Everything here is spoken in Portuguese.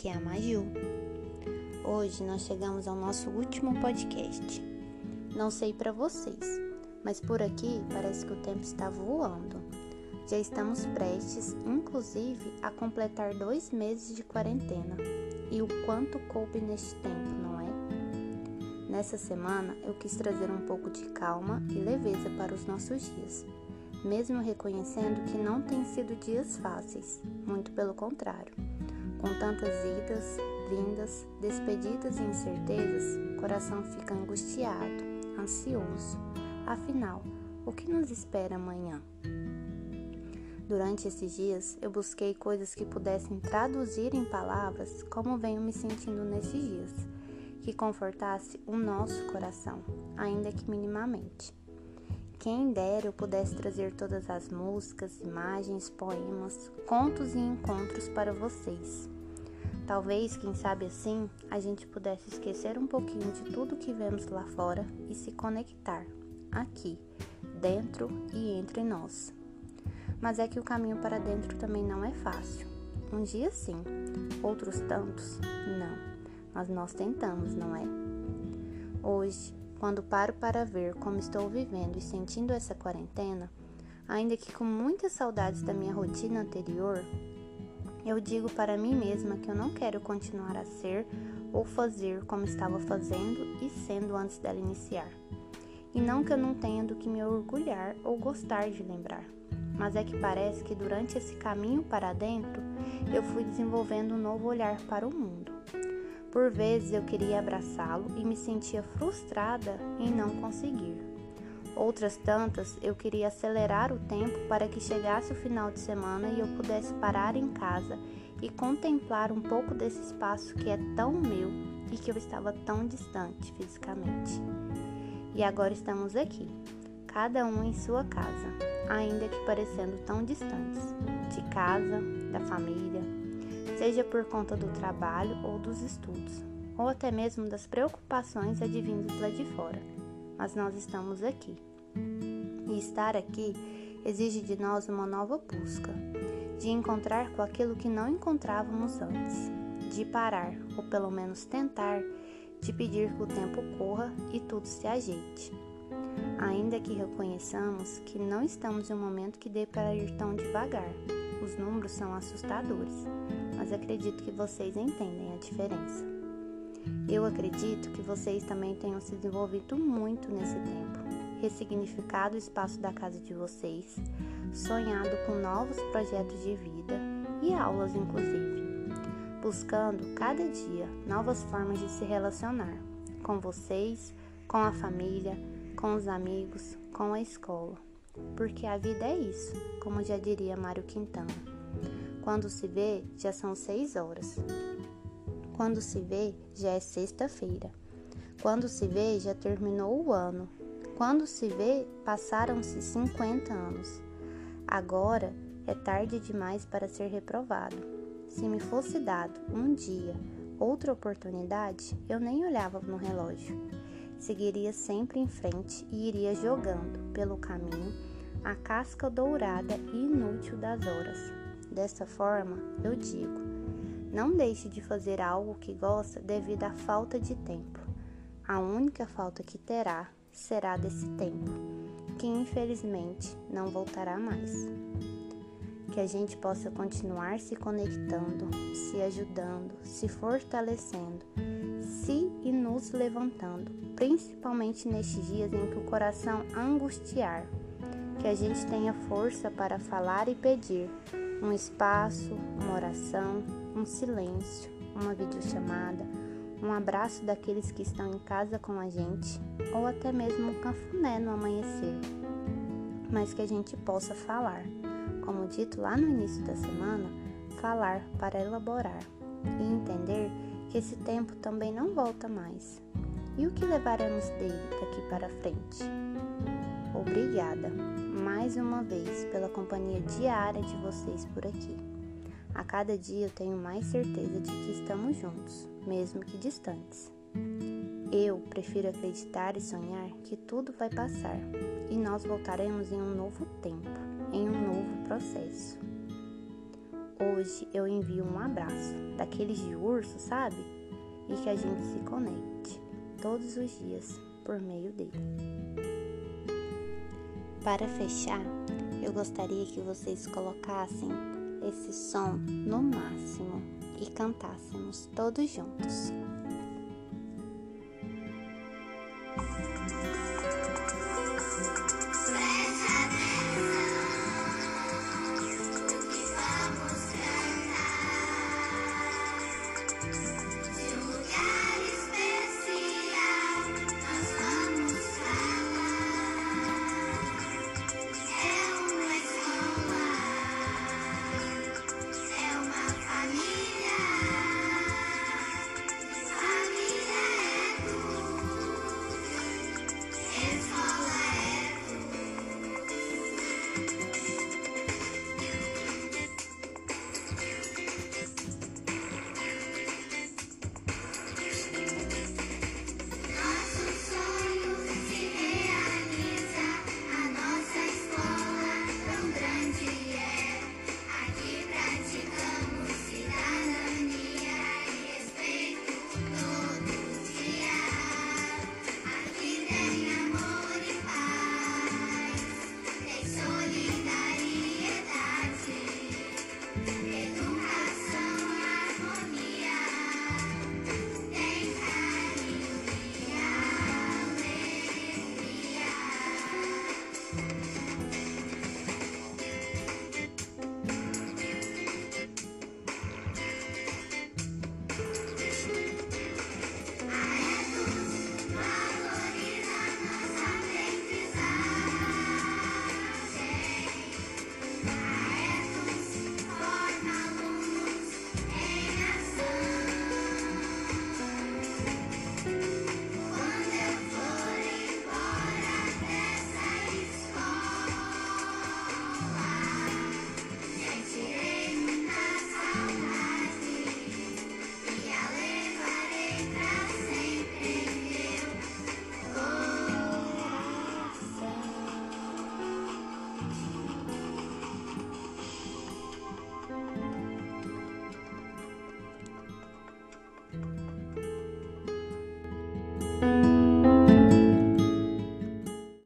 aqui é a Maju. Hoje nós chegamos ao nosso último podcast. Não sei para vocês, mas por aqui parece que o tempo está voando. Já estamos prestes, inclusive, a completar dois meses de quarentena. E o quanto coube neste tempo, não é? Nessa semana eu quis trazer um pouco de calma e leveza para os nossos dias mesmo reconhecendo que não têm sido dias fáceis, muito pelo contrário. Com tantas idas, vindas, despedidas e incertezas, o coração fica angustiado, ansioso. Afinal, o que nos espera amanhã? Durante esses dias, eu busquei coisas que pudessem traduzir em palavras como venho me sentindo nesses dias, que confortasse o nosso coração, ainda que minimamente. Quem dera eu pudesse trazer todas as músicas, imagens, poemas, contos e encontros para vocês. Talvez, quem sabe assim, a gente pudesse esquecer um pouquinho de tudo que vemos lá fora e se conectar aqui, dentro e entre nós. Mas é que o caminho para dentro também não é fácil. Um dia sim, outros tantos não. Mas nós tentamos, não é? Hoje quando paro para ver como estou vivendo e sentindo essa quarentena, ainda que com muitas saudades da minha rotina anterior, eu digo para mim mesma que eu não quero continuar a ser ou fazer como estava fazendo e sendo antes dela iniciar. E não que eu não tenha do que me orgulhar ou gostar de lembrar, mas é que parece que durante esse caminho para dentro eu fui desenvolvendo um novo olhar para o mundo. Por vezes eu queria abraçá-lo e me sentia frustrada em não conseguir. Outras tantas eu queria acelerar o tempo para que chegasse o final de semana e eu pudesse parar em casa e contemplar um pouco desse espaço que é tão meu e que eu estava tão distante fisicamente. E agora estamos aqui, cada um em sua casa, ainda que parecendo tão distantes de casa, da família, seja por conta do trabalho ou dos estudos, ou até mesmo das preocupações advindas lá de fora. Mas nós estamos aqui. E estar aqui exige de nós uma nova busca, de encontrar com aquilo que não encontrávamos antes, de parar, ou pelo menos tentar, de pedir que o tempo corra e tudo se ajeite. Ainda que reconheçamos que não estamos em um momento que dê para ir tão devagar, os números são assustadores, mas acredito que vocês entendem a diferença. Eu acredito que vocês também tenham se desenvolvido muito nesse tempo, ressignificado o espaço da casa de vocês, sonhado com novos projetos de vida e aulas, inclusive, buscando cada dia novas formas de se relacionar com vocês, com a família, com os amigos, com a escola porque a vida é isso, como já diria Mário Quintana. Quando se vê, já são seis horas. Quando se vê, já é sexta-feira. Quando se vê, já terminou o ano. Quando se vê, passaram-se 50 anos. Agora é tarde demais para ser reprovado. Se me fosse dado um dia, outra oportunidade, eu nem olhava no relógio seguiria sempre em frente e iria jogando pelo caminho a casca dourada e inútil das horas. Dessa forma, eu digo: não deixe de fazer algo que gosta devido à falta de tempo. A única falta que terá será desse tempo, que infelizmente não voltará mais. Que a gente possa continuar se conectando, se ajudando, se fortalecendo si e nos levantando, principalmente nestes dias em que o coração angustiar. Que a gente tenha força para falar e pedir um espaço, uma oração, um silêncio, uma videochamada, um abraço daqueles que estão em casa com a gente, ou até mesmo um cafuné no amanhecer. Mas que a gente possa falar, como dito lá no início da semana, falar para elaborar e entender que esse tempo também não volta mais. E o que levaremos dele daqui para frente? Obrigada mais uma vez pela companhia diária de vocês por aqui. A cada dia eu tenho mais certeza de que estamos juntos, mesmo que distantes. Eu prefiro acreditar e sonhar que tudo vai passar e nós voltaremos em um novo tempo, em um novo processo. Hoje eu envio um abraço, daqueles de urso, sabe? E que a gente se conecte todos os dias por meio dele. Para fechar, eu gostaria que vocês colocassem esse som no máximo e cantássemos todos juntos.